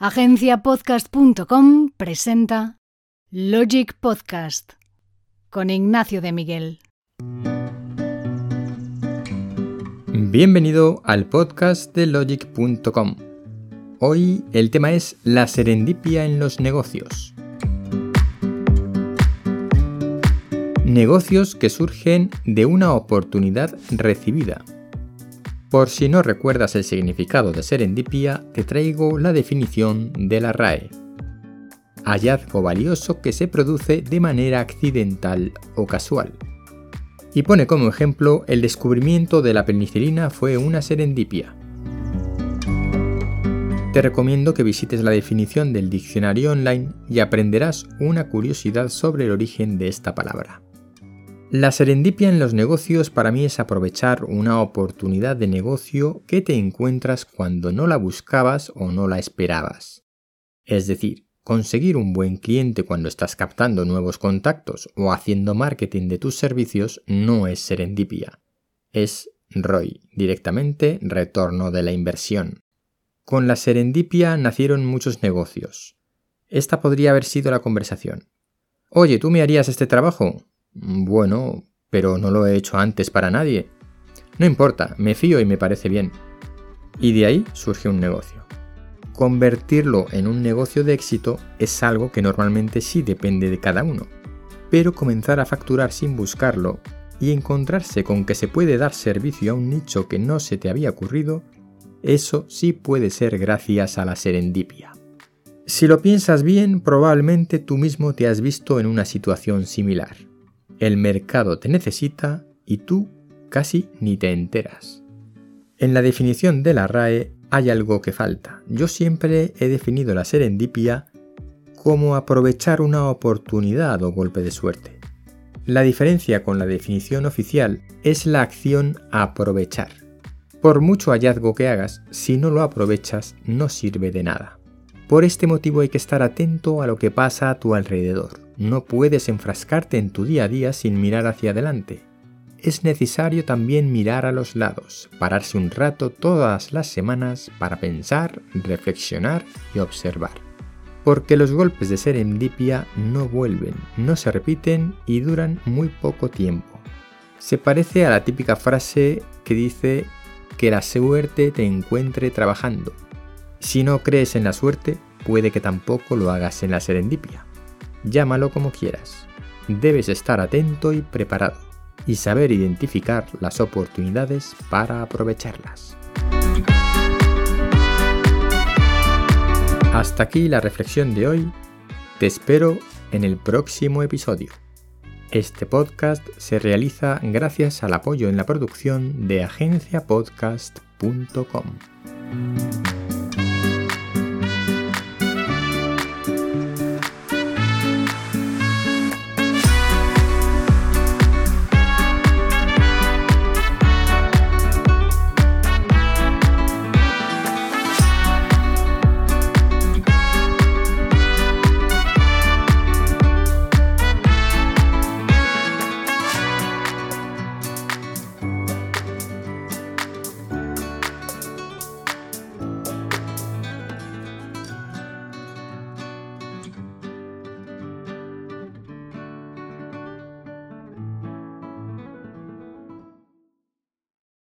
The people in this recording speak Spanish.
Agenciapodcast.com presenta Logic Podcast con Ignacio de Miguel. Bienvenido al podcast de logic.com. Hoy el tema es la serendipia en los negocios. Negocios que surgen de una oportunidad recibida. Por si no recuerdas el significado de serendipia, te traigo la definición de la RAE. Hallazgo valioso que se produce de manera accidental o casual. Y pone como ejemplo el descubrimiento de la penicilina fue una serendipia. Te recomiendo que visites la definición del diccionario online y aprenderás una curiosidad sobre el origen de esta palabra. La serendipia en los negocios para mí es aprovechar una oportunidad de negocio que te encuentras cuando no la buscabas o no la esperabas. Es decir, conseguir un buen cliente cuando estás captando nuevos contactos o haciendo marketing de tus servicios no es serendipia. Es ROI, directamente retorno de la inversión. Con la serendipia nacieron muchos negocios. Esta podría haber sido la conversación. Oye, ¿tú me harías este trabajo? Bueno, pero no lo he hecho antes para nadie. No importa, me fío y me parece bien. Y de ahí surge un negocio. Convertirlo en un negocio de éxito es algo que normalmente sí depende de cada uno. Pero comenzar a facturar sin buscarlo y encontrarse con que se puede dar servicio a un nicho que no se te había ocurrido, eso sí puede ser gracias a la serendipia. Si lo piensas bien, probablemente tú mismo te has visto en una situación similar. El mercado te necesita y tú casi ni te enteras. En la definición de la RAE hay algo que falta. Yo siempre he definido la serendipia como aprovechar una oportunidad o golpe de suerte. La diferencia con la definición oficial es la acción aprovechar. Por mucho hallazgo que hagas, si no lo aprovechas, no sirve de nada. Por este motivo hay que estar atento a lo que pasa a tu alrededor. No puedes enfrascarte en tu día a día sin mirar hacia adelante. Es necesario también mirar a los lados, pararse un rato todas las semanas para pensar, reflexionar y observar. Porque los golpes de serendipia no vuelven, no se repiten y duran muy poco tiempo. Se parece a la típica frase que dice que la suerte te encuentre trabajando. Si no crees en la suerte, puede que tampoco lo hagas en la serendipia. Llámalo como quieras. Debes estar atento y preparado y saber identificar las oportunidades para aprovecharlas. Hasta aquí la reflexión de hoy. Te espero en el próximo episodio. Este podcast se realiza gracias al apoyo en la producción de agenciapodcast.com.